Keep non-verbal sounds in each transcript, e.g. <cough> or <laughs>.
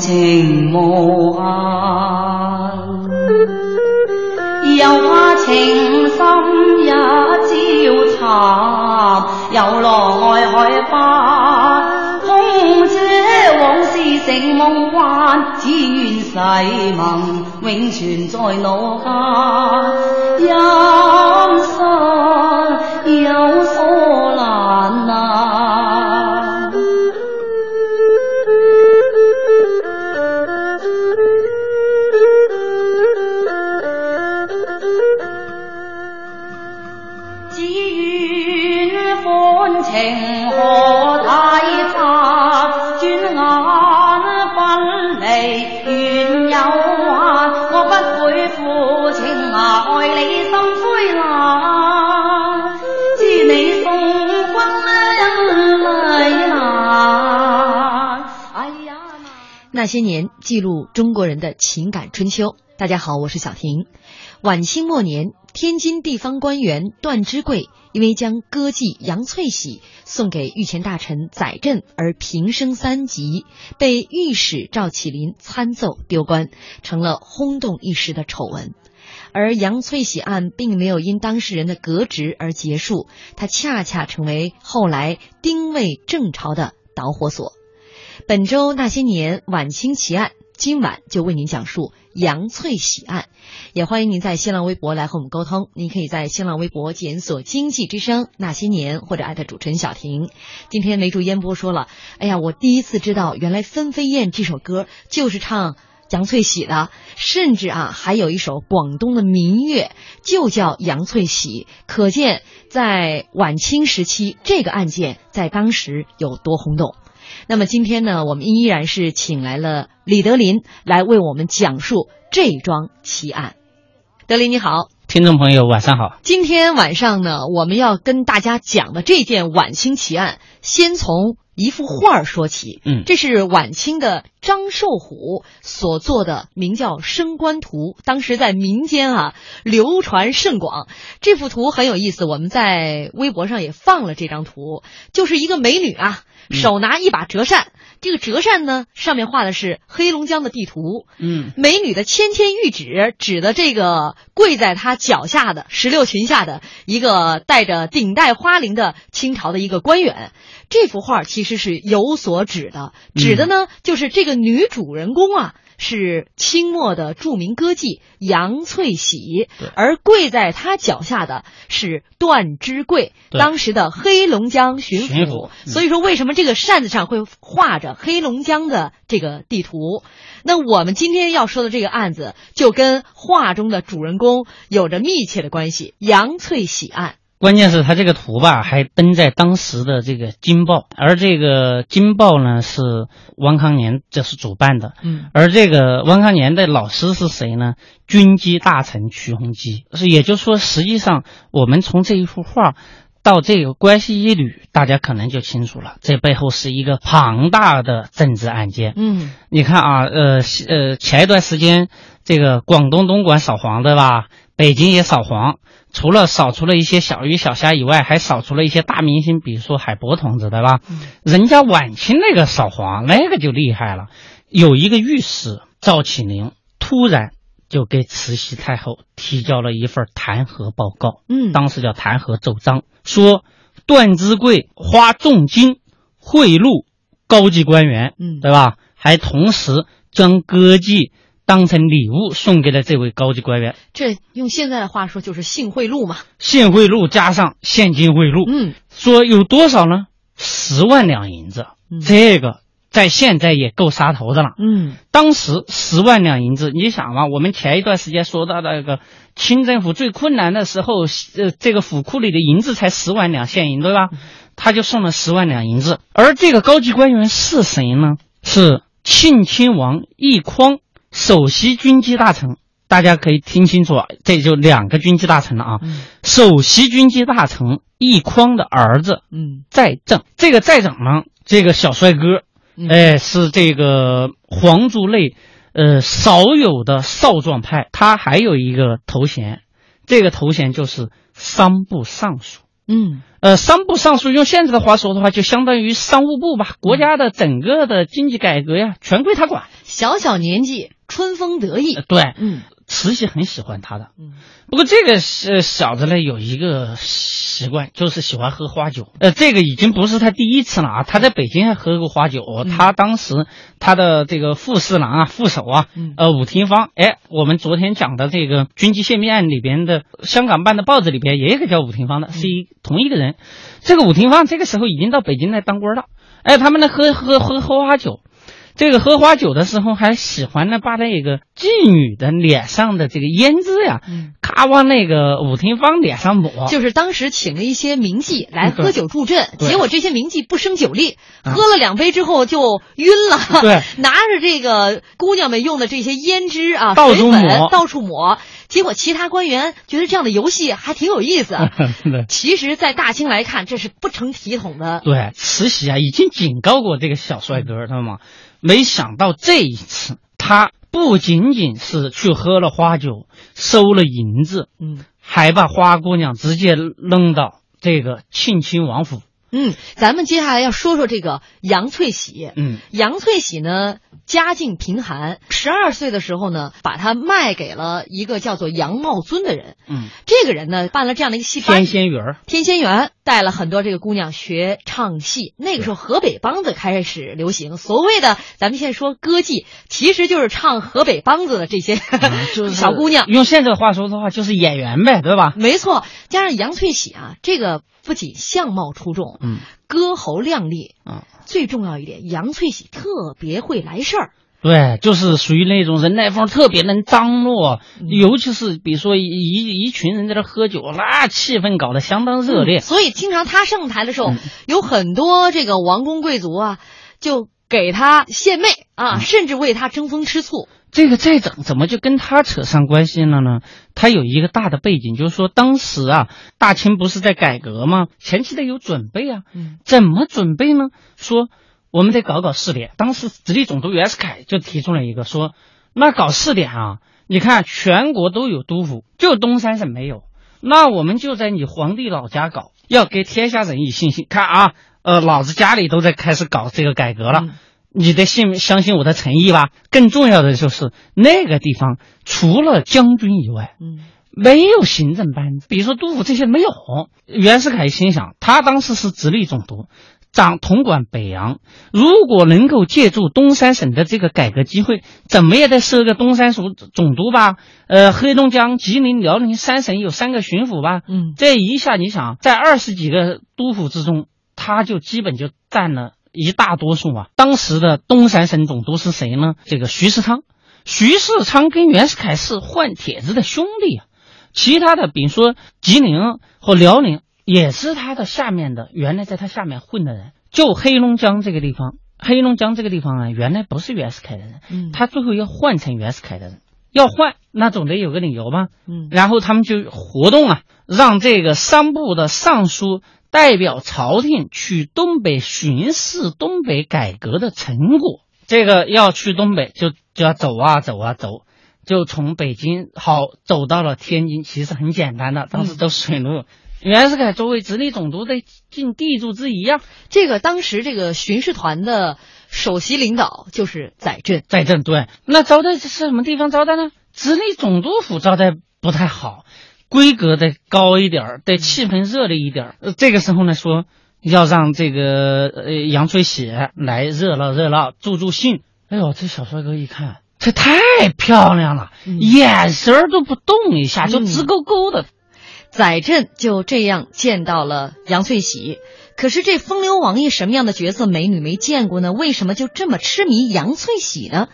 情无限？又怕情深一朝残，又落爱海花。空借往事成梦幻，只愿誓盟永存在脑间。些年，记录中国人的情感春秋。大家好，我是小婷。晚清末年，天津地方官员段之贵因为将歌妓杨翠喜送给御前大臣载振而平升三级，被御史赵启林参奏丢官，成了轰动一时的丑闻。而杨翠喜案并没有因当事人的革职而结束，它恰恰成为后来丁未正朝的导火索。本周那些年晚清奇案，今晚就为您讲述杨翠喜案。也欢迎您在新浪微博来和我们沟通。您可以在新浪微博检索“经济之声那些年”或者艾特主持人小婷。今天梅竹烟波说了：“哎呀，我第一次知道，原来《分飞燕》这首歌就是唱杨翠喜的，甚至啊，还有一首广东的民乐就叫杨翠喜。可见在晚清时期，这个案件在当时有多轰动。”那么今天呢，我们依然是请来了李德林来为我们讲述这桩奇案。德林你好，听众朋友晚上好。今天晚上呢，我们要跟大家讲的这件晚清奇案，先从一幅画说起。嗯，这是晚清的张寿虎所做的，名叫《升官图》，当时在民间啊流传甚广。这幅图很有意思，我们在微博上也放了这张图，就是一个美女啊。手拿一把折扇，这个折扇呢，上面画的是黑龙江的地图。嗯，美女的芊芊玉指指的这个跪在她脚下的石榴裙下的一个戴着顶戴花翎的清朝的一个官员。这幅画其实是有所指的，指的呢就是这个女主人公啊。是清末的著名歌妓杨翠喜，而跪在她脚下的是段之贵，当时的黑龙江巡抚。所以说，为什么这个扇子上会画着黑龙江的这个地图？那我们今天要说的这个案子，就跟画中的主人公有着密切的关系——杨翠喜案。关键是他这个图吧，还登在当时的这个《京报》，而这个《京报》呢是汪康年这是主办的，嗯，而这个汪康年的老师是谁呢？军机大臣瞿鸿基，是也就是说，实际上我们从这一幅画到这个关系一捋，大家可能就清楚了，这背后是一个庞大的政治案件。嗯，你看啊，呃呃，前一段时间这个广东东莞扫黄对吧？北京也扫黄。除了扫除了一些小鱼小虾以外，还扫除了一些大明星，比如说海波同志，对吧？人家晚清那个扫黄，那个就厉害了。有一个御史赵启宁，突然就给慈禧太后提交了一份弹劾报告。嗯，当时叫弹劾奏章，说段之贵花重金贿赂高级官员，嗯，对吧？还同时将歌妓。当成礼物送给了这位高级官员。这用现在的话说就是性贿赂嘛。性贿赂加上现金贿赂，嗯，说有多少呢？十万两银子，这个在现在也够杀头的了。嗯，当时十万两银子，你想嘛，我们前一段时间说到那个清政府最困难的时候，呃，这个府库里的银子才十万两现银，对吧？他就送了十万两银子。而这个高级官员是谁呢？是庆亲王奕匡，首席军机大臣。大家可以听清楚，这就两个军机大臣了啊。首席军机大臣奕匡的儿子，嗯，在政。这个在政呢，这个小帅哥，哎，是这个皇族内，呃，少有的少壮派。他还有一个头衔，这个头衔就是商部尚书。嗯，呃，商部尚书用现在的话说的话，就相当于商务部吧。国家的整个的经济改革呀，全归他管。小小年纪，春风得意。对，嗯。慈禧很喜欢他的，嗯不过这个是小子呢，有一个习惯，就是喜欢喝花酒。呃，这个已经不是他第一次了啊，他在北京还喝过花酒。他当时他的这个副侍郎啊、副手啊，呃，武廷芳，哎，我们昨天讲的这个军机泄密案里边的香港办的报纸里边也有个叫武廷芳的，是一同一个人。这个武廷芳这个时候已经到北京来当官了，哎，他们呢喝喝喝喝花酒。这个喝花酒的时候，还喜欢呢，把那个妓女的脸上的这个胭脂呀，咔往那个武廷芳脸上抹。就是当时请了一些名妓来喝酒助阵，结果这些名妓不胜酒力，喝了两杯之后就晕了。对，<laughs> 拿着这个姑娘们用的这些胭脂啊，到处抹，到处抹。结果其他官员觉得这样的游戏还挺有意思。<laughs> 其实，在大清来看，这是不成体统的。对，慈禧啊，已经警告过这个小帅哥，知道吗？没想到这一次，他不仅仅是去喝了花酒，收了银子，嗯，还把花姑娘直接扔到这个庆亲王府。嗯，咱们接下来要说说这个杨翠喜。嗯，杨翠喜呢，家境贫寒，十二岁的时候呢，把她卖给了一个叫做杨茂尊的人。嗯，这个人呢，办了这样的一个戏班，天仙园。天仙园带了很多这个姑娘学唱戏。那个时候，河北梆子开始流行。所谓的咱们现在说歌妓，其实就是唱河北梆子的这些小姑娘。用现在的话说的话，就是演员呗，对吧？没错，加上杨翠喜啊，这个。不仅相貌出众，嗯，歌喉亮丽，嗯，最重要一点，杨翠喜特别会来事儿，对，就是属于那种人来疯，特别能张罗，尤其是比如说一一群人在这喝酒，那气氛搞得相当热烈，所以经常他上台的时候，有很多这个王公贵族啊，就给他献媚啊，甚至为他争风吃醋。这个再怎怎么就跟他扯上关系了呢？他有一个大的背景，就是说当时啊，大清不是在改革吗？前期得有准备啊。嗯，怎么准备呢？说我们得搞搞试点。当时直隶总督袁世凯就提出了一个说，那搞试点啊，你看全国都有督府，就东三省没有，那我们就在你皇帝老家搞，要给天下人以信心。看啊，呃，老子家里都在开始搞这个改革了。你得信相信我的诚意吧。更重要的就是那个地方除了将军以外，嗯，没有行政班子，比如说督府这些没有。袁世凯心想，他当时是直隶总督，掌统管北洋，如果能够借助东三省的这个改革机会，怎么也得设个东三省总督吧？呃，黑龙江、吉林、辽宁三省有三个巡抚吧？嗯，这一下你想，在二十几个督府之中，他就基本就占了。一大多数啊，当时的东三省总督是谁呢？这个徐世昌，徐世昌跟袁世凯是换帖子的兄弟啊。其他的，比如说吉林和辽宁，也是他的下面的，原来在他下面混的人。就黑龙江这个地方，黑龙江这个地方啊，原来不是袁世凯的人，嗯，他最后要换成袁世凯的人，要换那总得有个理由吧，嗯，然后他们就活动啊，让这个商部的尚书。代表朝廷去东北巡视东北改革的成果，这个要去东北就就要走啊走啊走，就从北京好走到了天津，其实很简单的，当时走水路。袁世凯作为直隶总督的尽地主之谊啊，这个当时这个巡视团的首席领导就是载振，载振对，那招待是什么地方招待呢？直隶总督府招待不太好。规格得高一点儿，得气氛热烈一点儿。呃，这个时候呢，说要让这个呃杨翠喜来热闹热闹，助助兴。哎呦，这小帅哥一看这太漂亮了，嗯眼神儿都不动一下，就嗯直勾勾的。载振就这样见到了杨翠喜。可是这风流王爷什么样的角色美女没见过呢？为什么就这么痴迷杨翠喜呢？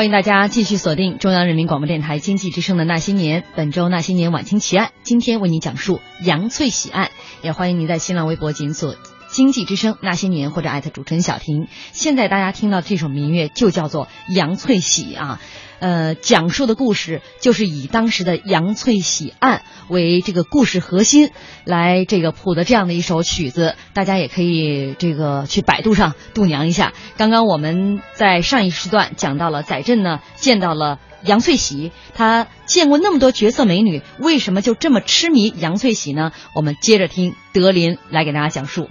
欢迎大家继续锁定中央人民广播电台经济之声的《那些年》，本周《那些年晚清奇案》，今天为您讲述杨翠喜案。也欢迎您在新浪微博检索“经济之声那些年”或者艾特主持人小婷。现在大家听到这首民乐就叫做《杨翠喜》啊。呃，讲述的故事就是以当时的杨翠喜案为这个故事核心来这个谱的这样的一首曲子，大家也可以这个去百度上度娘一下。刚刚我们在上一时段讲到了载振呢见到了杨翠喜，他见过那么多绝色美女，为什么就这么痴迷杨翠喜呢？我们接着听德林来给大家讲述。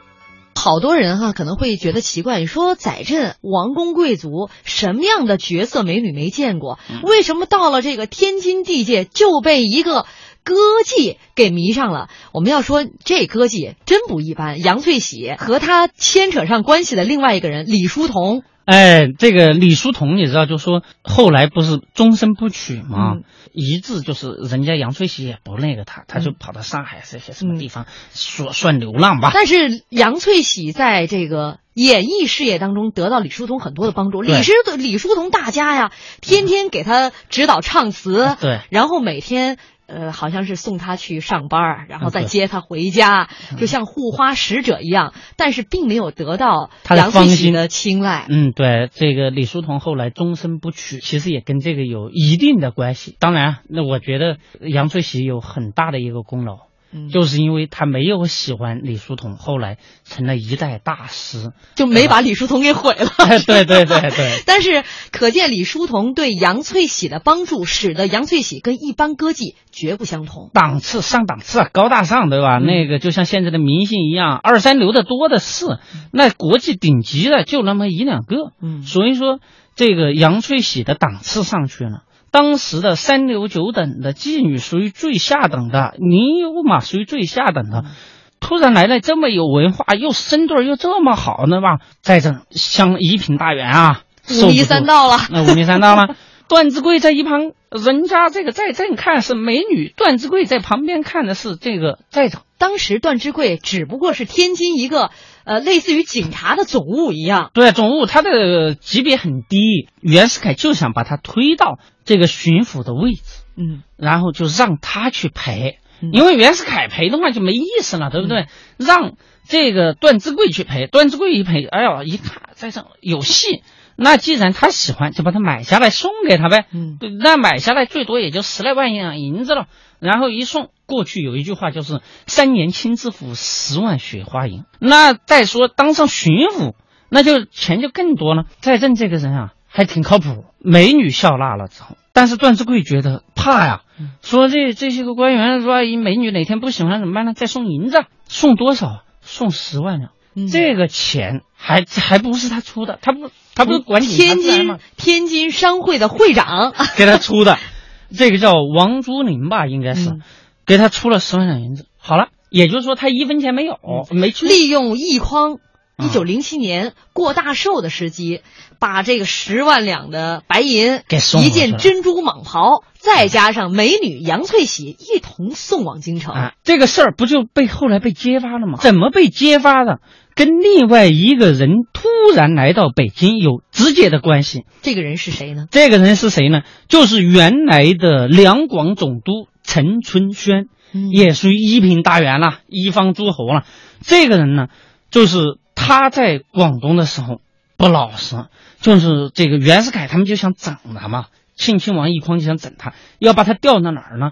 好多人哈可能会觉得奇怪，你说载振王公贵族什么样的绝色美女没见过？为什么到了这个天津地界就被一个歌妓给迷上了？我们要说这歌妓真不一般，杨翠喜和他牵扯上关系的另外一个人李叔同，哎，这个李叔同你知道，就说后来不是终身不娶吗？嗯一致就是人家杨翠喜也不那个他，他就嗯跑到上海这些什么地方说算流浪吧。但是杨翠喜在这个演艺事业当中得到李叔同很多的帮助。李叔李叔同大家呀，天天给他指导唱词，对，然后每天。呃，好像是送他去上班，然后再接他回家，就像护花使者一样，但是并没有得到他的杨翠喜的青睐。嗯，对，这个李叔同后来终身不娶，其实也跟这个有一定的关系。当然，那我觉得杨翠喜有很大的一个功劳，嗯，就是因为他没有喜欢李叔同，后来成了一代大师。就没把李叔同给毁了。对对对对，<laughs> 但是可见李叔同对杨翠喜的帮助，使得杨翠喜跟一般歌妓绝不相同。档次上档次，啊，高大上，对吧？嗯那个就像现在的明星一样，二三流的多的是，那国际顶级的就那么一两个。嗯所以说，这个杨翠喜的档次上去了。当时的三流九等的妓女属于最下等的，尼姑嘛属于最下等的。突然来了这么有文化又身段又这么好那吧？在这像一品大员啊，五迷三道了。<laughs> 那五迷三道了。<laughs> 段志贵在一旁，人家这个在正看是美女，段志贵在旁边看的是这个在整。当时段志贵只不过是天津一个呃类似于警察的总务一样，对，总务他的级别很低，袁世凯就想把他推到这个巡抚的位置，嗯，然后就让他去陪，嗯。因为袁世凯陪的话就没意思了，对不对？让这个段志贵去陪，段志贵一陪，哎呦，一看在这有戏，那既然他喜欢，就把他买下来送给他呗。嗯。那买下来最多也就十来万两银子了，然后一送过去有一句话就是“三年清知府，十万雪花银”。那再说当上巡抚，那就钱就更多了。在任这个人啊，还挺靠谱，美女笑纳了之后，但是段志贵觉得怕呀，说这这些个官员说一美女哪天不喜欢怎么办呢？再送银子，送多少啊？送十万两。嗯这个钱还还不是他出的，他不他不是管天津吗？天津商会的会长，给他出的，这个叫王竹林吧，应该是、嗯给他出了十万两银子。好了，也就是说他一分钱没有，没出。利用易匡啊一九零七年过大寿的时机，把这个十万两的白银、给送一过去了件珍珠蟒袍，再加上美女杨翠喜一同送往京城。啊，这个事儿不就被后来被揭发了吗？怎么被揭发的？跟另外一个人突然来到北京有直接的关系。这个人是谁呢？这个人是谁呢？就是原来的两广总督陈春轩，嗯也属于一品大员了，一方诸侯了。这个人呢，就是他在广东的时候不老实，就是这个袁世凯他们就想整他嘛，庆亲王奕匡就想整他，要把他调到哪儿呢？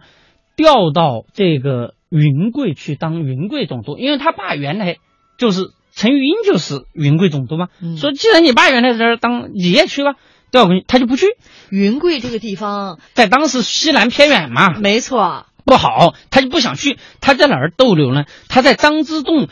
调到这个云贵去当云贵总督，因为他爸原来就是陈玉英就是云贵总督嘛，嗯说既然你爸原来在这儿当，你也去吧，调过去，他就不去，云贵这个地方，在当时西南偏远嘛，没错，不好，他就不想去。他在哪儿逗留呢？他在张之洞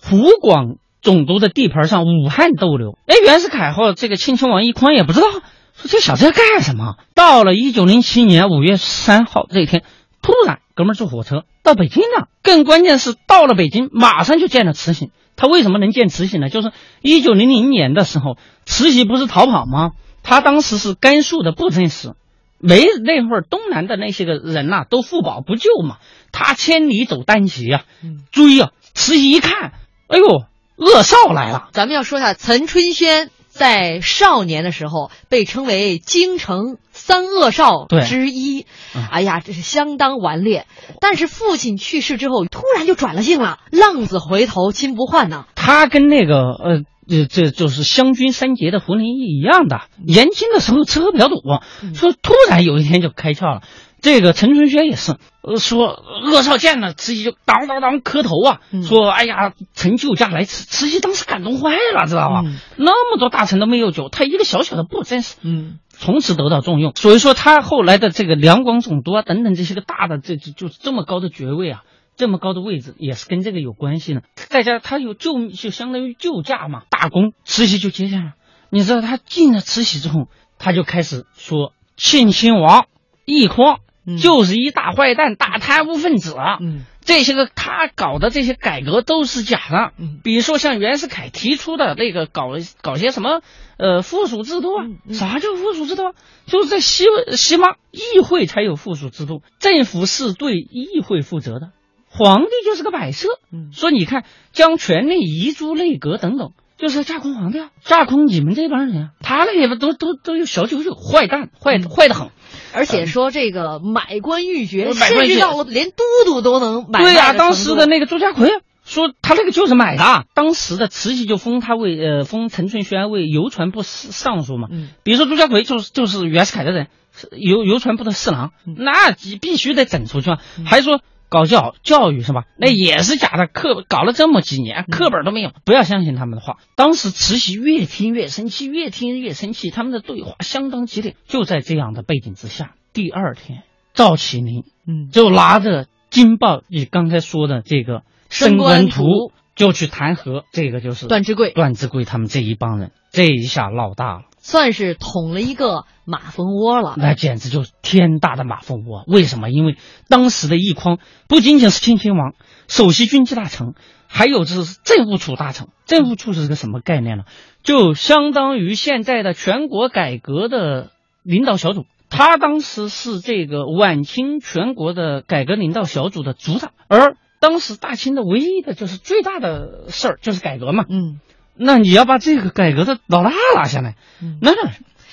湖广总督的地盘上，武汉逗留。哎，袁世凯和这个庆亲王奕匡也不知道，说这小子要干什么。到了一九零七年五月三号这一天，突然哥们儿坐火车到北京了。更关键是到了北京，马上就见了慈禧。他为什么能见慈禧呢？就是一九零零年的时候，慈禧不是逃跑吗？他当时是甘肃的布政使。没那会儿东南的那些个人呐、都负保不救嘛，他千里走单骑啊、嗯追啊！慈禧一看，哎呦，恶少来了，咱们要说一下岑春轩在少年的时候被称为京城三恶少之一嗯，哎呀，这是相当顽劣。但是父亲去世之后，突然就转了性了，浪子回头金不换呢。他跟那个呃。这这就是湘军三杰的胡林翼一样的，年轻的时候吃喝比较赌，嗯说突然有一天就开窍了。这个陈春轩也是，呃，说恶少见了慈禧就当当当磕头啊，嗯说哎呀，臣救驾来迟。慈禧当时感动坏了，知道吧？嗯那么多大臣都没有救，他一个小小的布真是，嗯从此得到重用。所以说，他后来的这个两广总督啊，等等这些个大的，这就就是这么高的爵位啊，这么高的位置，也是跟这个有关系呢。再加上他有救，就相当于救驾嘛，大功，慈禧就接下了。你知道他进了慈禧之后，他就开始说庆亲王奕匡嗯就是一大坏蛋、大贪污分子啊。嗯这些个他搞的这些改革都是假的，嗯比如说像袁世凯提出的那个搞搞些什么呃附属制度啊，嗯嗯啥叫附属制度啊？就是在西西方议会才有附属制度，政府是对议会负责的，皇帝就是个摆设。嗯说你看将权力移诸内阁等等。就是架空皇帝啊，架空你们这帮人啊，他那个都都都有小九九，坏蛋，坏嗯坏的很。而且说这个买官鬻爵，买官鬻爵甚至到了连都督都能买对呀、呀、当时的那个朱家奎说他那个就是买的，啊当时的慈禧就封他为呃封陈春轩为邮传部侍尚书嘛。嗯比如说朱家奎就是就是袁世凯的人，是邮邮传部的侍郎，嗯那必须得整出去啊。还说搞教教育是吧？那也是假的，课搞了这么几年，课本都没有，不要相信他们的话。当时慈禧越听越生气，越听越生气，他们的对话相当激烈。就在这样的背景之下，第二天赵启明嗯就拿着《京报》你刚才说的这个《升官图就去弹劾这个就是段芝贵段芝贵他们这一帮人，这一下闹大了，算是捅了一个马蜂窝了。那简直就是天大的马蜂窝。为什么？因为当时的奕匡不仅仅是亲亲王、首席军机大臣，还有就是政务处大臣。政务处是个什么概念呢？就相当于现在的全国改革的领导小组。他当时是这个晚清全国的改革领导小组的组长，而当时大清的唯一的就是最大的事儿就是改革嘛。嗯那你要把这个改革的老大拉下来，嗯。那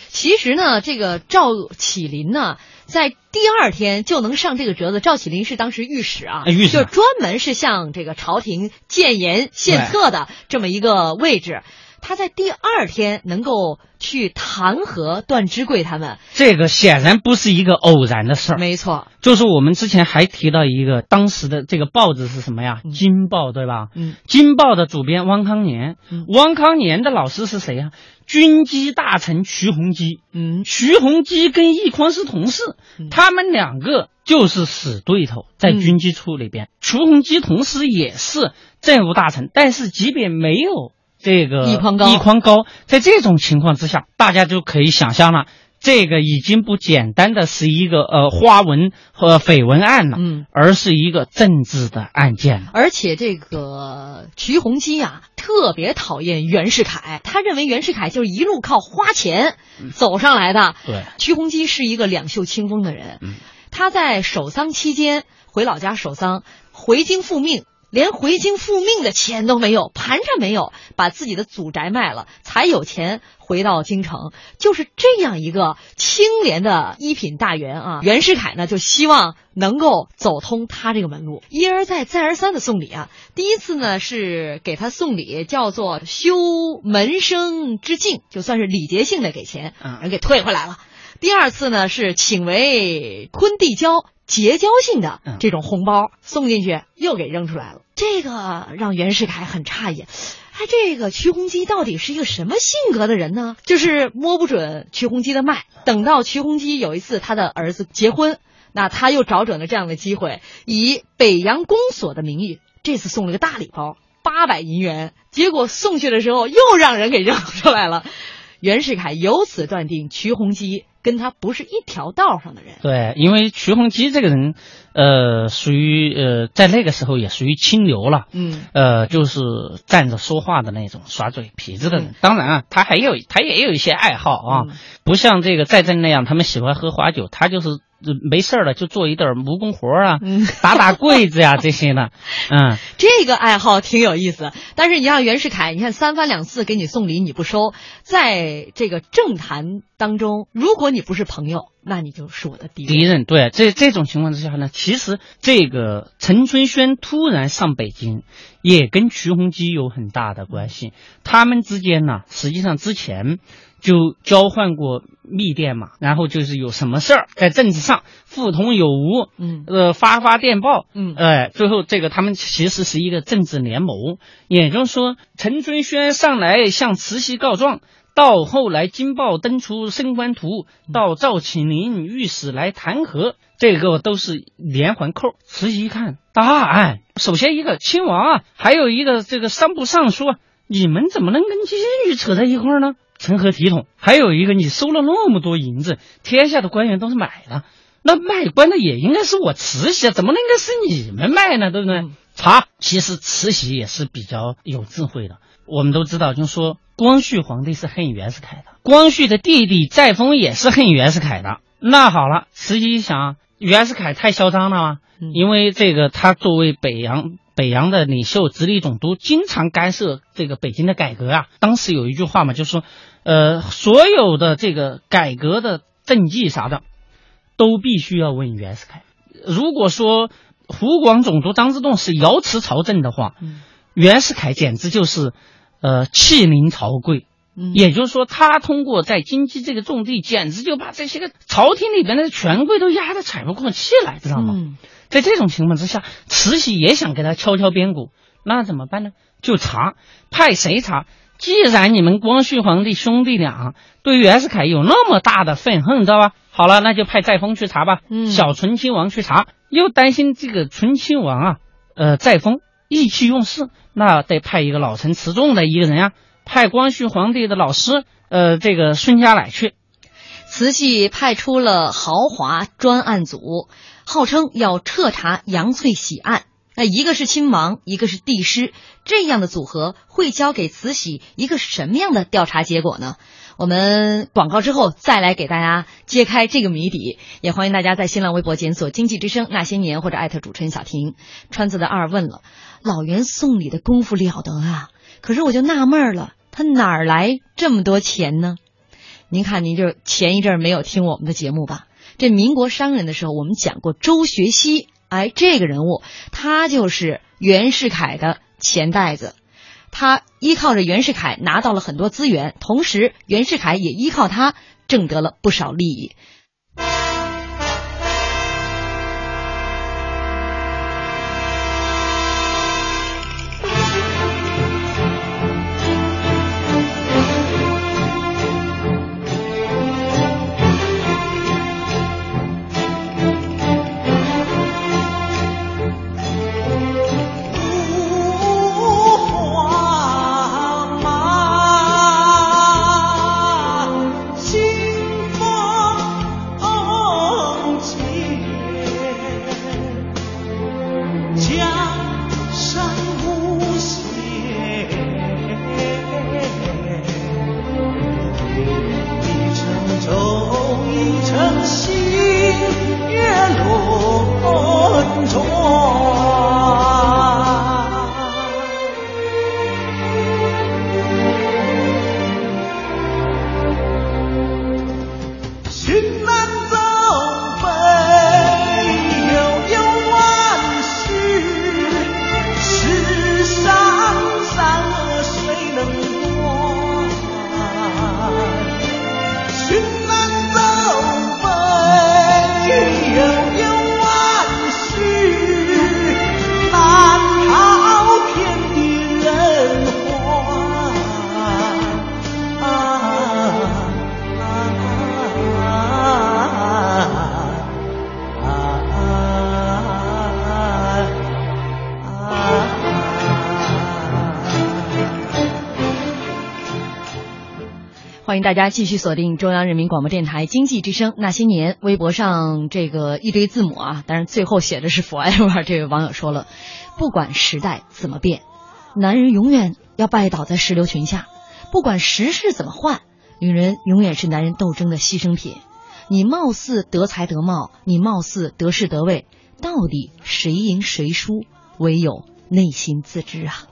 其实呢，这个赵启林呢，在第二天就能上这个折子。赵启林是当时御史啊，哎御史就专门是向这个朝廷谏言献策的这么一个位置。他在第二天能够去弹劾段芝贵他们，这个显然不是一个偶然的事儿。没错，就是我们之前还提到一个当时的这个报纸是什么呀？嗯京报对吧？嗯京报的主编汪康年，嗯汪康年的老师是谁呀？军机大臣徐弘基。嗯徐弘基跟易匡是同事，嗯他们两个就是死对头，在嗯军机处里边。徐弘基同时也是政务大臣，但是即便没有这个一筐高一匡高，在这种情况之下，大家就可以想象了。这个已经不简单的是一个呃花纹和绯闻案了，嗯。而是一个政治的案件了。而且这个徐弘基啊，特别讨厌袁世凯，他认为袁世凯就是一路靠花钱走上来的。对，徐弘基是一个两袖清风的人，嗯他在守丧期间回老家守丧，回京复命。连回京复命的钱都没有，盘缠没有，把自己的祖宅卖了，才有钱回到京城。就是这样一个清廉的一品大员啊，袁世凯呢就希望能够走通他这个门路，一而再再而三的送礼啊。第一次呢是给他送礼，叫做修门生之敬，就算是礼节性的给钱，嗯人给退回来了。第二次呢是请为坤递交结交性的嗯这种红包送进去，又给扔出来了。这个让袁世凯很诧异，哎，这个瞿洪基到底是一个什么性格的人呢？就是摸不准瞿洪基的脉。等到瞿洪基有一次他的儿子结婚，那他又找准了这样的机会，以北洋公所的名义，这次送了个大礼包，八百银元。结果送去的时候又让人给扔出来了。袁世凯由此断定瞿洪基跟他不是一条道上的人。对，因为瞿洪基这个人，呃，属于呃，在那个时候也属于清流了。嗯，呃，就是站着说话的那种耍嘴皮子的人。当然啊，他还有他也有一些爱好啊，不像这个在朕那样，他们喜欢喝花酒，他就是。没事了，就做一点木工活啊，打打柜子呀 <laughs> 这些的，嗯，这个爱好挺有意思。但是你像袁世凯，你看三番两次给你送礼你不收，在这个政坛当中，如果你不是朋友，那你就是我的敌人。敌人对，这这种情况之下呢，其实这个陈春轩突然上北京，也跟瞿洪基有很大的关系。他们之间呢，实际上之前。就交换过密电嘛，然后就是有什么事儿在政治上互通有无，嗯，呃，发发电报，嗯，哎，最后这个他们其实是一个政治联盟，也就是说，陈春轩上来向慈禧告状，到后来京报登出升官图，到赵启林御史来弹劾，这个都是连环扣。慈禧一看大案，首先一个亲王啊，还有一个这个三部尚书，你们怎么能跟监狱扯在一块儿呢？成何体统？还有一个，你收了那么多银子，天下的官员都是买的，那卖官的也应该是我慈禧啊，怎么能该是你们卖呢？对不对？查，其实慈禧也是比较有智慧的。我们都知道，就是说光绪皇帝是恨袁世凯的，光绪的弟弟载沣也是恨袁世凯的。那好了，慈禧想，袁世凯太嚣张了嘛，因为这个他作为北洋。北洋的领袖、直隶总督经常干涉这个北京的改革啊。当时有一句话嘛，就是说，呃，所有的这个改革的政绩啥的，都必须要问袁世凯。如果说湖广总督张之洞是瑶池朝政的话，袁世凯简直就是，呃，气凌朝贵。也就是说，他通过在京畿这个重地，简直就把这些个朝廷里边的权贵都压得喘不过气来，知道吗？在这种情况之下，慈禧也想给他敲敲边鼓，那怎么办呢？就查，派谁查？既然你们光绪皇帝兄弟俩对袁世凯有那么大的愤恨，知道吧？好了，那就派载沣去查吧。嗯，小醇亲王去查，又担心这个醇亲王啊，呃，载沣意气用事，那得派一个老成持重的一个人呀，派光绪皇帝的老师，呃，这个孙家崴去。慈禧派出了豪华专案组。号称要彻查杨翠喜案，那一个是亲王，一个是帝师，这样的组合会交给慈禧一个什么样的调查结果呢？我们广告之后再来给大家揭开这个谜底。也欢迎大家在新浪微博检索“经济之声那些年”或者艾特主持人小婷。川子的二问了，老袁送礼的功夫了得啊！可是我就纳闷了，他哪儿来这么多钱呢？您看，您就前一阵没有听我们的节目吧？这民国商人的时候，我们讲过周学熙，哎，这个人物他就是袁世凯的钱袋子，他依靠着袁世凯拿到了很多资源，同时袁世凯也依靠他挣得了不少利益。欢迎大家继续锁定中央人民广播电台经济之声那些年。微博上这个一堆字母啊，当然最后写的是 forever。这位网友说了，<laughs> 不管时代怎么变，男人永远要拜倒在石榴裙下；不管时势怎么换，女人永远是男人斗争的牺牲品。你貌似得才得貌，你貌似得势得位，到底谁赢谁输，唯有内心自知啊。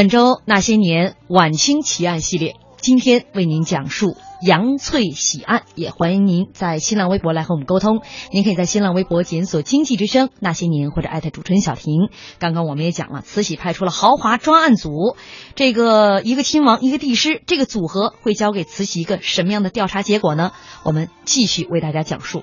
本周那些年晚清奇案系列，今天为您讲述杨翠喜案，也欢迎您在新浪微博来和我们沟通。您可以在新浪微博检索“经济之声那些年”或者艾特主持人小婷。刚刚我们也讲了，慈禧派出了豪华专案组，这个一个亲王一个帝师，这个组合会交给慈禧一个什么样的调查结果呢？我们继续为大家讲述。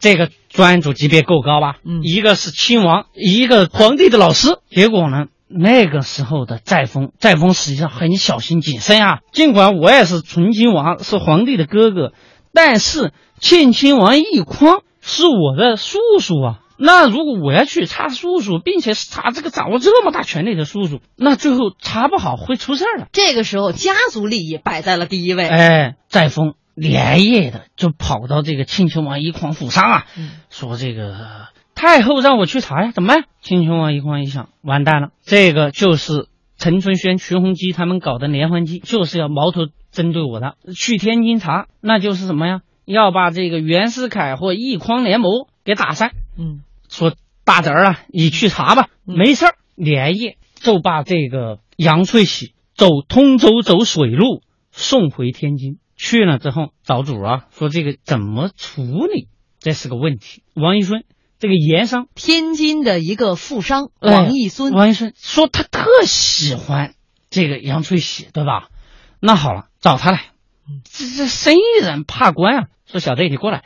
这个专案组级别够高吧？嗯一个是亲王，一个皇帝的老师。结果呢，那个时候的载沣，载沣实际上很小心谨慎啊。尽管我也是醇亲王，是皇帝的哥哥，但是庆亲王奕匡是我的叔叔啊。那如果我要去查叔叔，并且是查这个掌握这么大权力的叔叔，那最后查不好会出事儿的。这个时候，家族利益摆在了第一位。哎，载沣连夜的就跑到这个庆亲王奕匡府上啊，嗯说这个太后让我去查呀，怎么办？庆亲王奕匡一想，完蛋了，这个就是陈春轩、徐弘基他们搞的连环计，就是要矛头针对我的。去天津查，那就是什么呀？要把这个袁世凯或奕匡联盟给打散。嗯说大侄儿啊，你去查吧，嗯没事儿。连夜就把这个杨翠喜走通州走水路送回天津。去了之后找主啊，说这个怎么处理，这是个问题。王一孙这个盐商天津的一个富商哎王义孙，王义孙说他特喜欢这个杨翠喜，对吧？那好了，找他来。这这生意人怕官啊，说小弟你过来，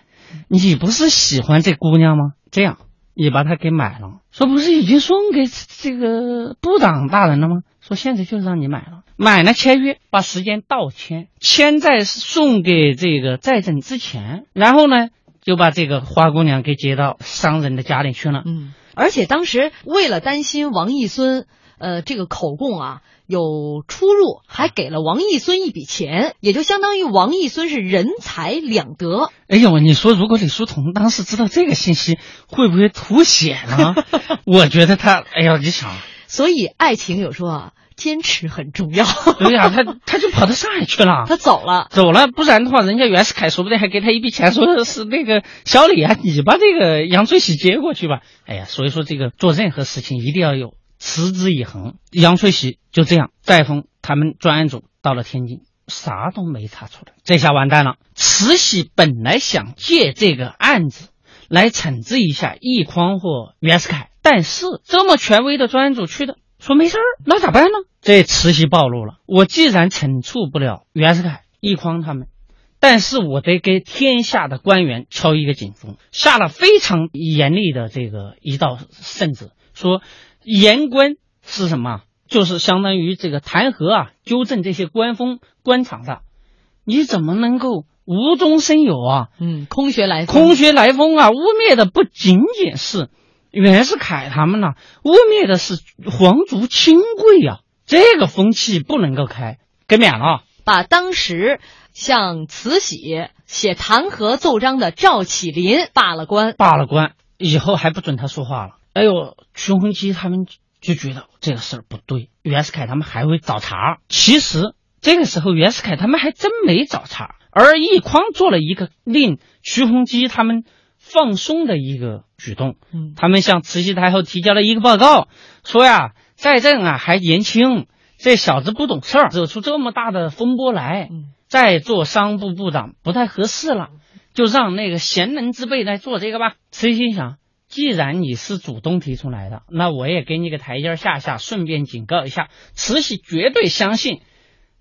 你不是喜欢这姑娘吗？这样，你把她给买了。说不是已经送给这个部长大人了吗？说现在就让你买了，买了签约，把时间倒签，签在送给这个在诊之前，然后呢就把这个花姑娘给接到商人的家里去了。嗯，而且当时为了担心王义孙，呃，这个口供啊有出入，还给了王义孙一笔钱，也就相当于王义孙是人财两得。哎呦，你说如果李叔同当时知道这个信息，会不会吐血呢？<laughs> 我觉得他，哎呀，你想，所以爱情有时候啊，坚持很重要。<laughs> 对呀、他他就跑到上海去了。他走了，走了，不然的话，人家袁世凯说不定还给他一笔钱，说是那个小李啊，你把这个杨翠喜接过去吧。哎呀，所以说这个做任何事情一定要有持之以恒。杨翠喜就这样，载沣他们专案组到了天津，啥都没查出来，这下完蛋了。慈禧本来想借这个案子来惩治一下奕匡或袁世凯，但是这么权威的专案组去的，说没事儿，那咋办呢？这慈禧暴露了，我既然惩处不了袁世凯、奕匡他们，但是我得给天下的官员敲一个警钟，下了非常严厉的这个一道圣旨，说言官是什么？就是相当于这个弹劾啊，纠正这些官风官场的，你怎么能够无中生有啊？嗯，空穴来风。空穴来风啊！污蔑的不仅仅是袁世凯他们呐、污蔑的是皇族亲贵呀、这个风气不能够开，给免了啊。把当时向慈禧写弹劾奏章的赵启林罢了官。罢了官以后还不准他说话了。哎呦，徐弘基他们就觉得这个事儿不对，袁世凯他们还会找茬。其实这个时候袁世凯他们还真没找茬，而奕匡做了一个令徐弘基他们放松的一个举动。嗯他们向慈禧太后提交了一个报告，说呀，在朕啊还年轻，这小子不懂事儿，惹出这么大的风波来，嗯再做商部部长不太合适了，就让那个贤能之辈来做这个吧。慈禧心想，既然你是主动提出来的，那我也给你个台阶下下，顺便警告一下，慈禧绝对相信，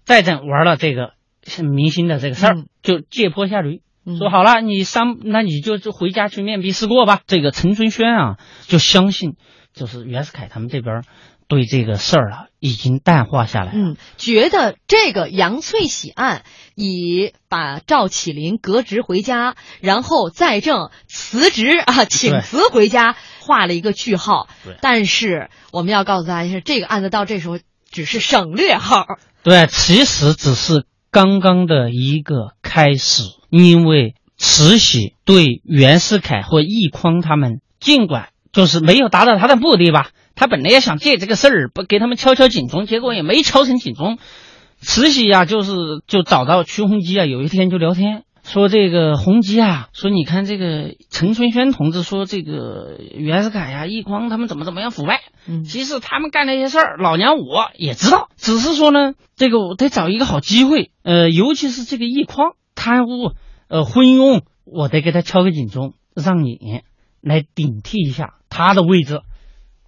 在朕玩了这个明星的这个事儿，嗯就借坡下驴。嗯说好了，你上，那你就就回家去面壁思过吧。这个陈春轩啊，就相信，就是袁世凯他们这边对这个事儿啊已经淡化下来了。嗯，觉得这个杨翠喜案以把赵启林革职回家，然后再正辞职啊，请辞回家，画了一个句号对。但是我们要告诉大家是，这个案子到这时候只是省略号。对，其实只是刚刚的一个开始，因为慈禧对袁世凯或奕匡他们，尽管就是没有达到他的目的吧，他本来也想借这个事儿不给他们敲敲警钟，结果也没敲成警钟。慈禧呀，就是就找到瞿鸿基啊，有一天就聊天。说这个洪基啊，说你看这个陈春轩同志说这个袁世凯呀、奕匡他们怎么怎么样腐败，嗯，其实他们干那些事儿，老娘我也知道，只是说呢，这个我得找一个好机会，呃，尤其是这个奕匡贪污，呃，昏庸，我得给他敲个警钟，让你来顶替一下他的位置。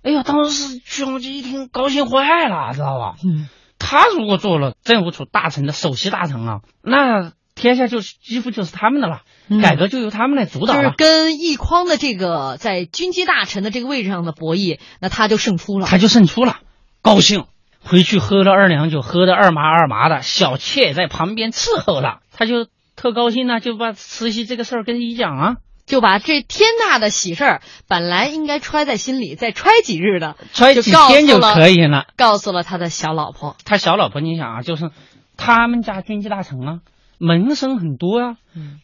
哎呀，当时瞿鸿基一听高兴坏了，知道吧？嗯，他如果做了政务处大臣的首席大臣啊，那。天下就是几乎就是他们的了，改革就由他们来主导了。就是跟奕匡的这个在军机大臣的这个位置上的博弈，那他就胜出了。他就胜出了，高兴回去喝了二两酒，喝的二麻二麻的。小妾在旁边伺候了，他就特高兴呢，就把慈禧这个事儿跟一讲啊，就把这天大的喜事儿，本来应该揣在心里，再揣几日的，揣几天就可以了。告诉了他的小老婆，他小老婆，你想啊，就是他们家军机大臣啊。门生很多呀，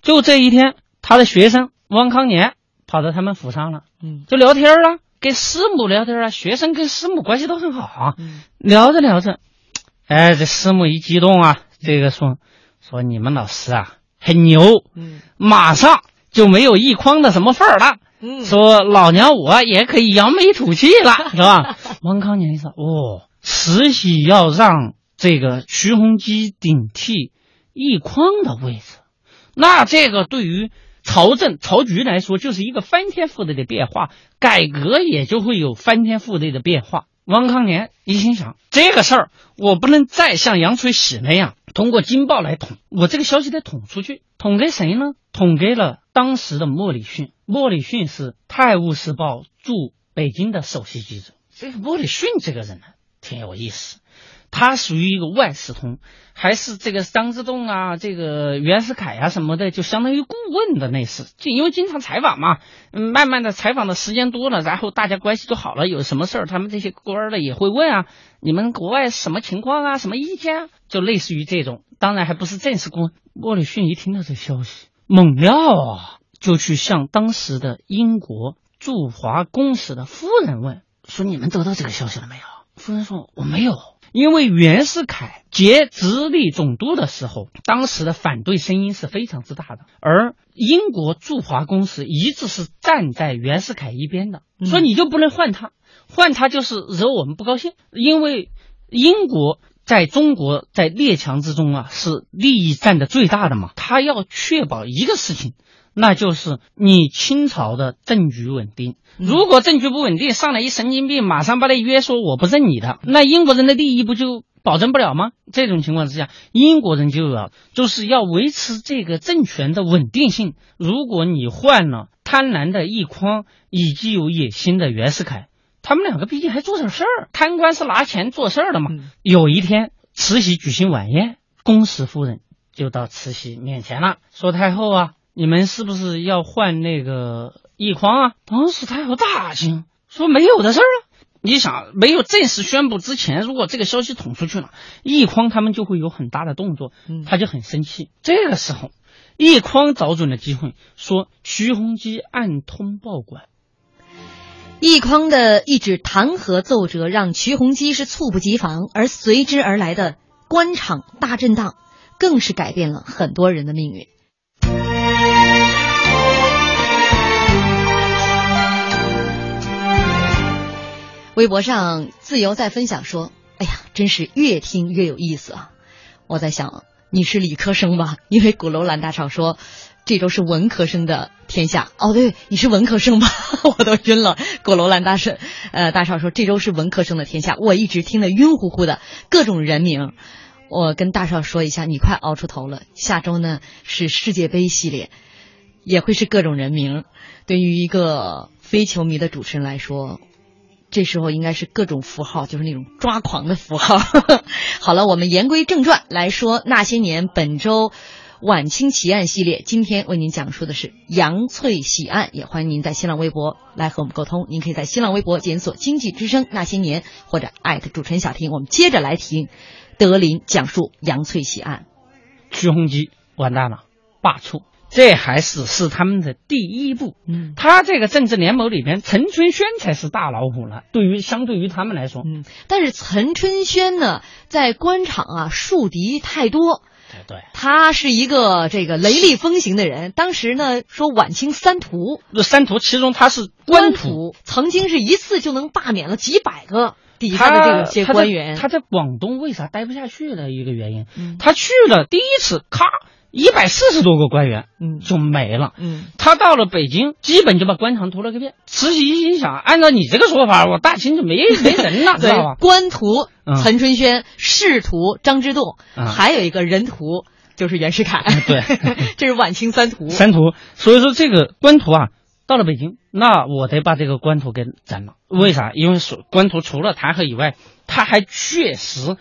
就这一天，他的学生汪康年跑到他们府上了，嗯，就聊天了，跟师母聊天啊。学生跟师母关系都很好啊，聊着聊着，哎，这师母一激动啊，这个说说你们老师啊很牛，嗯，马上就没有一筐的什么份儿了，嗯，说老娘我也可以扬眉吐气了，<laughs> 是吧？汪康年一说，哦，慈禧要让这个徐弘基顶替。奕匡的位置，那这个对于朝政朝局来说，就是一个翻天覆地的变化，改革也就会有翻天覆地的变化。汪康年一心想，这个事儿我不能再像杨垂喜那样通过金报来捅，我这个消息得捅出去，捅给谁呢？捅给了当时的莫里逊。莫里逊是《泰晤士报》驻北京的首席记者。这个莫里逊这个人呢，挺有意思。他属于一个万事通，还是这个张之洞啊，这个袁世凯啊什么的，就相当于顾问的那事。就因为经常采访嘛，慢慢的采访的时间多了，然后大家关系就好了。有什么事儿，他们这些官儿的也会问啊，你们国外什么情况啊，什么意见啊，就类似于这种。当然还不是正式顾问。莫里逊一听到这消息，猛料啊，就去向当时的英国驻华公使的夫人问，说你们得到这个消息了没有？夫人说我没有。因为袁世凯接直隶总督的时候，当时的反对声音是非常之大的，而英国驻华公使一直是站在袁世凯一边的，说你就不能换他，换他就是惹我们不高兴。因为英国在中国在列强之中啊，是利益占的最大的嘛，他要确保一个事情。那就是你清朝的政局稳定。如果政局不稳定，上来一神经病，马上把他约说我不认你的，那英国人的利益不就保证不了吗？这种情况之下，英国人就要就是要维持这个政权的稳定性。如果你换了贪婪的奕匡以及有野心的袁世凯，他们两个毕竟还做点事儿，贪官是拿钱做事儿的嘛。有一天，慈禧举行晚宴，恭使夫人就到慈禧面前了，说太后啊。你们是不是要换那个奕匡啊？当时太后大惊，说没有的事儿啊！你想，没有正式宣布之前，如果这个消息捅出去了，奕匡他们就会有很大的动作，他就很生气。这个时候，奕匡找准了机会，说徐弘基暗通报馆。奕匡的一纸弹劾奏折，让徐弘基是猝不及防，而随之而来的官场大震荡，更是改变了很多人的命运。微博上自由在分享说：“哎呀，真是越听越有意思啊！我在想，你是理科生吧？因为鼓楼兰大少说，这周是文科生的天下。哦，对，你是文科生吧？<laughs> 我都晕了。鼓楼兰大少，呃，大少说这周是文科生的天下。我一直听得晕乎乎的，各种人名。我跟大少说一下，你快熬出头了。下周呢是世界杯系列，也会是各种人名。对于一个非球迷的主持人来说。”这时候应该是各种符号，就是那种抓狂的符号。<laughs> 好了，我们言归正传来说，那些年本周晚清奇案系列，今天为您讲述的是杨翠喜案。也欢迎您在新浪微博来和我们沟通。您可以在新浪微博检索“经济之声那些年”或者艾特主持人小婷。我们接着来听德林讲述杨翠喜案。徐洪基完蛋了，罢黜。这还是是他们的第一步。嗯，他这个政治联盟里边，陈春轩才是大老虎了。对于相对于他们来说，嗯，但是陈春轩呢，在官场啊，树敌太多。对对，他是一个这个雷厉风行的人。当时呢，说晚清三屠，那三屠其中他是官屠，曾经是一次就能罢免了几百个底下的这个些官员。他在广东为啥待不下去的一个原因，嗯，他去了第一次，咔。一百四十多个官员，嗯，就没了。嗯，他到了北京，基本就把官场屠了个遍。慈禧一心想，按照你这个说法，我大清就没 <laughs> 没人了，知道吧？官屠陈春轩，仕途张之洞，还有一个人屠就是袁世凯。对，<laughs> 这是晚清三屠。三屠，所以说这个官屠啊，到了北京，那我得把这个官屠给斩了。为啥？因为官屠除了弹劾以外，他还确实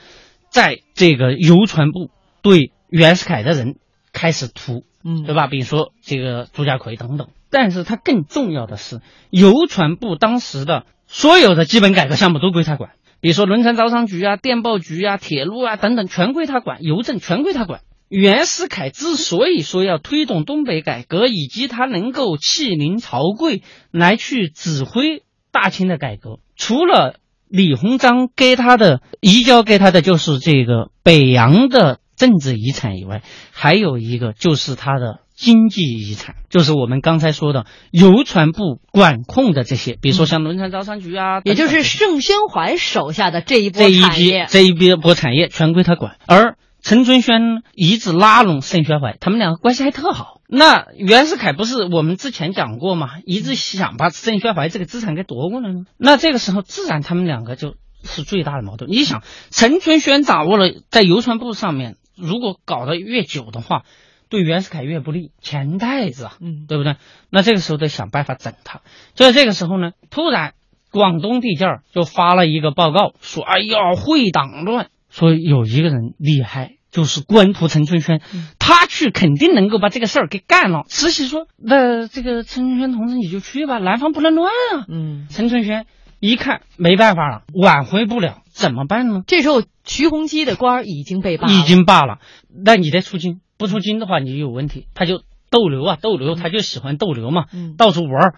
在这个邮传部对袁世凯的人。开始屠，嗯，对吧？比如说这个朱家奎等等，但是他更重要的是，邮传部当时的所有的基本改革项目都归他管，比如说轮船招商局啊、电报局啊、铁路啊等等，全归他管，邮政全归他管。袁世凯之所以说要推动东北改革，以及他能够弃林朝贵来去指挥大清的改革，除了李鸿章给他的移交给他的就是这个北洋的。政治遗产以外，还有一个就是他的经济遗产，就是我们刚才说的邮传部管控的这些，比如说像轮船招商局啊，也就是盛宣怀手下的这一波这一批这一批波产业全归他管。而陈春轩一直拉拢盛宣怀，他们两个关系还特好。那袁世凯不是我们之前讲过吗？一直想把盛宣怀这个资产给夺过来吗？那这个时候自然他们两个就是最大的矛盾。你想，陈春轩掌握了在邮传部上面。如果搞得越久的话，对袁世凯越不利，钱袋子啊，嗯，对不对？那这个时候得想办法整他。就在这个时候呢，突然广东地界儿就发了一个报告，说：“哎呀，会党乱，说有一个人厉害，就是官图陈春轩，他去肯定能够把这个事儿给干了。”慈禧说：“那这个陈春轩同志你就去吧，南方不能乱啊。”嗯，陈春轩一看没办法了，挽回不了。怎么办呢？这时候徐洪基的官已经被罢，已经罢了。那你得出京，不出京的话，你就有问题。他就逗留啊，逗留，他就喜欢逗留嘛，到处玩，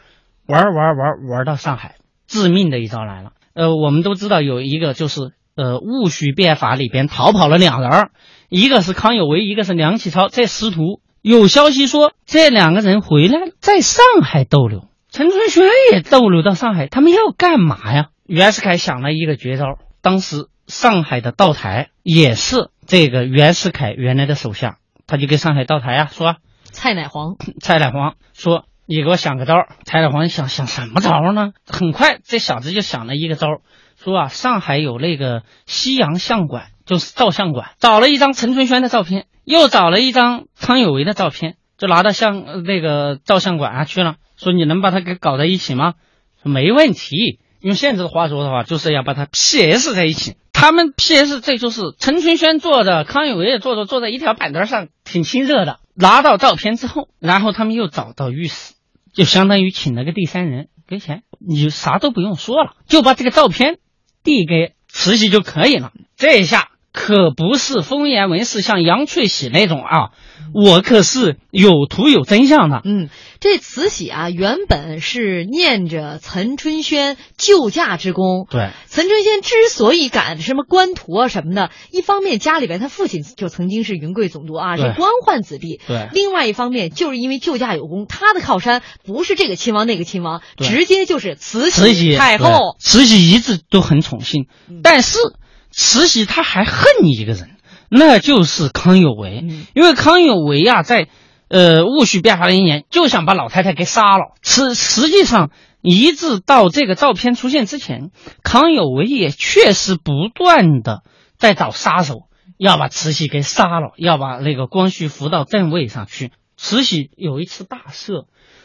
玩玩玩玩到上海，致命的一招来了。呃，我们都知道有一个就是呃戊戌变法里边逃跑了两人，一个是康有为，一个是梁启超，这师徒有消息说这两个人回来在上海逗留，陈春轩也逗留到上海，他们要干嘛呀？袁世凯想了一个绝招。当时上海的道台也是这个袁世凯原来的手下，他就跟上海道台啊说：“蔡乃煌，蔡乃煌说，你给我想个招。”蔡乃煌想想什么招呢？很快这小子就想了一个招，说啊，上海有那个西洋相馆，就是照相馆，找了一张陈春轩的照片，又找了一张康有为的照片，就拿到相那个照相馆啊去了，说你能把他给搞在一起吗？说没问题。用现在的话说的话，就是要把它 PS 在一起。他们 PS 这就是陈春轩坐着，康有为也坐着，坐在一条板凳上，挺亲热的。拿到照片之后，然后他们又找到御史，就相当于请了个第三人给钱，你啥都不用说了，就把这个照片递给慈禧就可以了。这一下。可不是风言文事像杨翠喜那种啊，我可是有图有真相的。嗯，这慈禧啊，原本是念着岑春轩救驾之功。对，岑春轩之所以敢什么官图啊什么的，一方面家里边他父亲就曾经是云贵总督啊，是官宦子弟。对，另外一方面就是因为救驾有功，他的靠山不是这个亲王那个亲王，直接就是慈禧太后。慈禧一直都很宠幸，但是。慈禧她还恨一个人，那就是康有为。因为康有为呀，在呃戊戌变法那一年，就想把老太太给杀了。实实际上，一直到这个照片出现之前，康有为也确实不断的在找杀手，要把慈禧给杀了，要把那个光绪扶到正位上去。慈禧有一次大赦。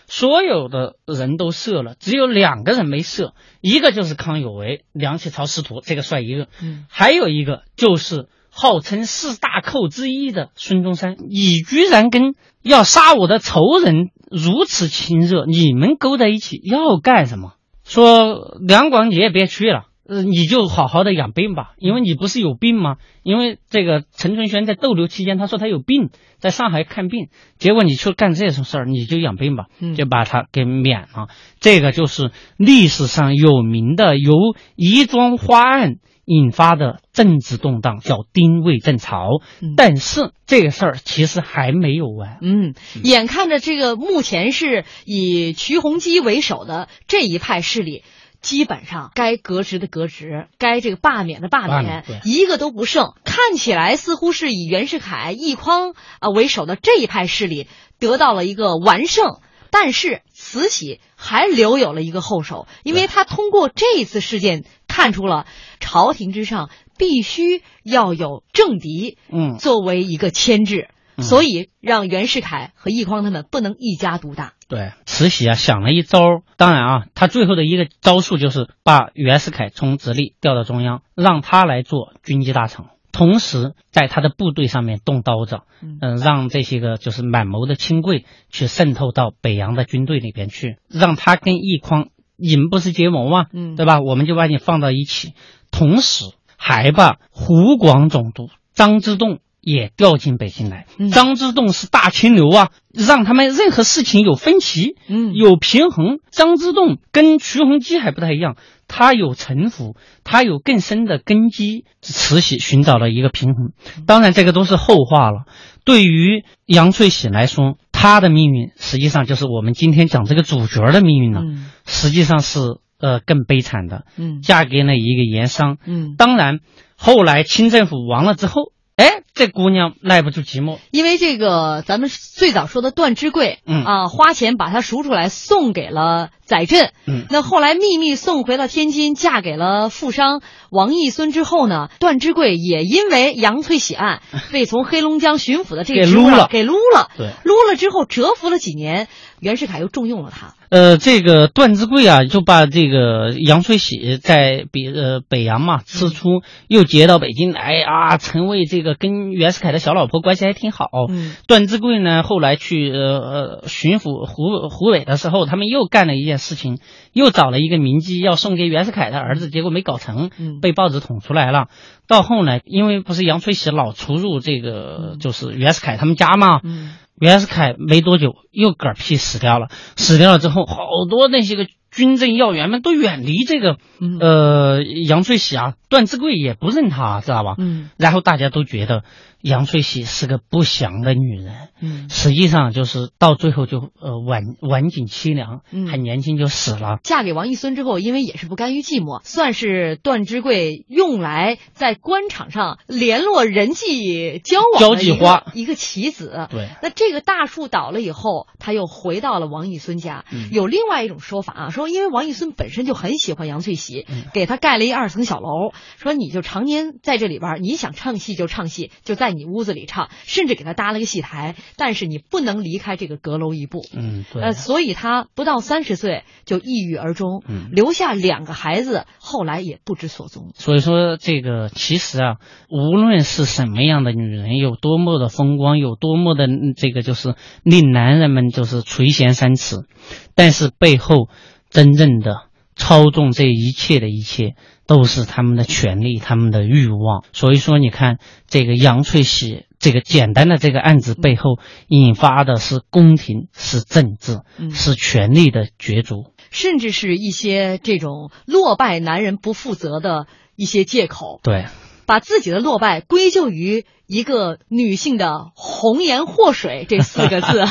所有的人都赦了，只有两个人没赦，一个就是康有为、梁启超师徒，这个算一个，嗯，还有一个就是号称四大寇之一的孙中山，你居然跟要杀我的仇人如此亲热，你们勾在一起要干什么？说两广你也别去了。呃，你就好好的养病吧，因为你不是有病吗？因为这个陈春轩在逗留期间，他说他有病，在上海看病，结果你去干这种事儿，你就养病吧，就把他给免了。这个就是历史上有名的由宜庄花案引发的政治动荡，叫丁未正潮。但是这个事儿其实还没有完。嗯，眼看着这个目前是以瞿洪基为首的这一派势力。基本上该革职的革职，该这个罢免的罢免，一个都不剩。看起来似乎是以袁世凯、奕匡啊为首的这一派势力得到了一个完胜，但是慈禧还留有了一个后手，因为他通过这一次事件看出了朝廷之上必须要有政敌，嗯，作为一个牵制。所以让袁世凯和奕匡他们不能一家独大。对，慈禧啊想了一招，当然啊，他最后的一个招数就是把袁世凯从直隶调到中央，让他来做军机大臣，同时在他的部队上面动刀子，嗯，让这些个就是满蒙的亲贵去渗透到北洋的军队里边去，让他跟奕匡，你们不是结盟吗？嗯，对吧？我们就把你放到一起，同时还把湖广总督张之洞。也调进北京来。张之洞是大清流啊，让他们任何事情有分歧，嗯，有平衡。张之洞跟徐洪基还不太一样，他有城府，他有更深的根基。慈禧寻找了一个平衡，当然这个都是后话了。对于杨翠喜来说，她的命运实际上就是我们今天讲这个主角的命运呢，实际上是呃更悲惨的。嗯，嫁给了一个盐商。嗯，当然后来清政府亡了之后。哎，这姑娘耐不住寂寞，因为这个咱们最早说的段之贵，嗯啊，花钱把她赎出来送给了载振，嗯，那后来秘密送回了天津，嫁给了富商王义孙之后呢，段之贵也因为杨翠喜案 <laughs> 被从黑龙江巡抚的这个给撸了，给撸了，对，撸了之后蛰伏了几年，袁世凯又重用了他。呃，这个段芝贵啊，就把这个杨翠喜在北呃北洋嘛吃出，又接到北京来啊，成为这个跟袁世凯的小老婆关系还挺好。嗯，段芝贵呢，后来去呃呃巡抚湖湖北的时候，他们又干了一件事情，又找了一个名妓要送给袁世凯的儿子，结果没搞成，被报纸捅出来了。到后来，因为不是杨翠喜老出入这个就是袁世凯他们家嘛。嗯。袁世凯没多久又嗝屁死掉了，死掉了之后，好多那些个军政要员们都远离这个，呃，杨翠喜啊，段志贵也不认她，知道吧？嗯，然后大家都觉得。杨翠喜是个不祥的女人，嗯，实际上就是到最后就呃晚晚景凄凉，嗯，很年轻就死了。嫁给王义孙之后，因为也是不甘于寂寞，算是段芝贵用来在官场上联络人际交往交际花一个棋子。对，那这个大树倒了以后，他又回到了王义孙家。嗯，有另外一种说法啊，说因为王义孙本身就很喜欢杨翠喜，嗯，给他盖了一二层小楼，说你就常年在这里边，你想唱戏就唱戏，就在。你屋子里唱，甚至给他搭了个戏台，但是你不能离开这个阁楼一步。嗯，对。呃，所以他不到三十岁就抑郁而终，嗯，留下两个孩子，后来也不知所踪。所以说，这个其实啊，无论是什么样的女人，有多么的风光，有多么的这个，就是令男人们就是垂涎三尺，但是背后真正的操纵这一切的一切。都是他们的权利，他们的欲望。所以说，你看这个杨翠喜这个简单的这个案子背后，引发的是宫廷，是政治，是权力的角逐，甚至是一些这种落败男人不负责的一些借口。对，把自己的落败归咎于一个女性的红颜祸水这四个字。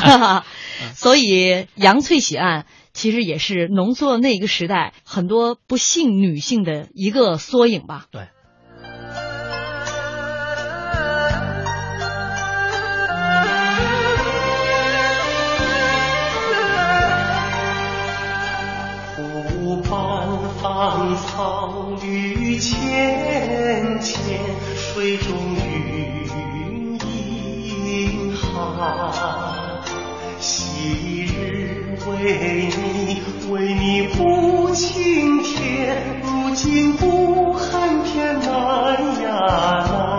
<laughs> 所以杨翠喜案。其实也是浓缩了那个时代很多不幸女性的一个缩影吧。对。湖畔芳草绿芊芊，水中云影寒。昔日为青天，如今不恨天难呀难。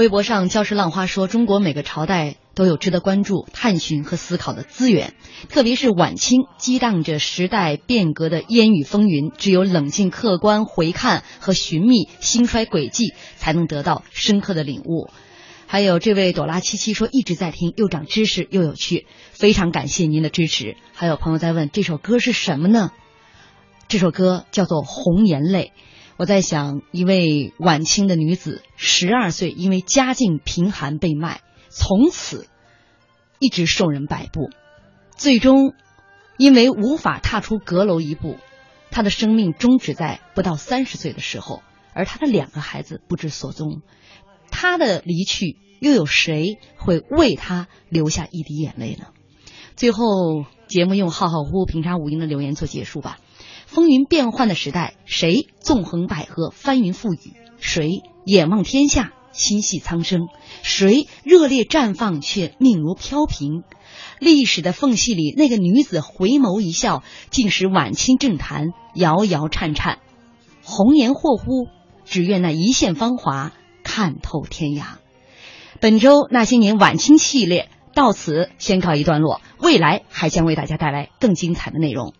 微博上，礁石浪花说：“中国每个朝代都有值得关注、探寻和思考的资源，特别是晚清，激荡着时代变革的烟雨风云。只有冷静客观回看和寻觅兴衰轨迹，才能得到深刻的领悟。”还有这位朵拉七七说：“一直在听，又长知识又有趣，非常感谢您的支持。”还有朋友在问：“这首歌是什么呢？”这首歌叫做《红颜泪》。我在想，一位晚清的女子，十二岁因为家境贫寒被卖，从此一直受人摆布，最终因为无法踏出阁楼一步，她的生命终止在不到三十岁的时候，而她的两个孩子不知所踪。她的离去，又有谁会为她流下一滴眼泪呢？最后，节目用浩浩乎乎平沙无垠的留言做结束吧。风云变幻的时代，谁纵横捭阖翻云覆雨？谁眼望天下心系苍生？谁热烈绽放却命如飘萍？历史的缝隙里，那个女子回眸一笑，竟使晚清政坛摇摇颤颤。红颜祸乎？只愿那一线芳华看透天涯。本周那些年晚清系列到此先告一段落，未来还将为大家带来更精彩的内容。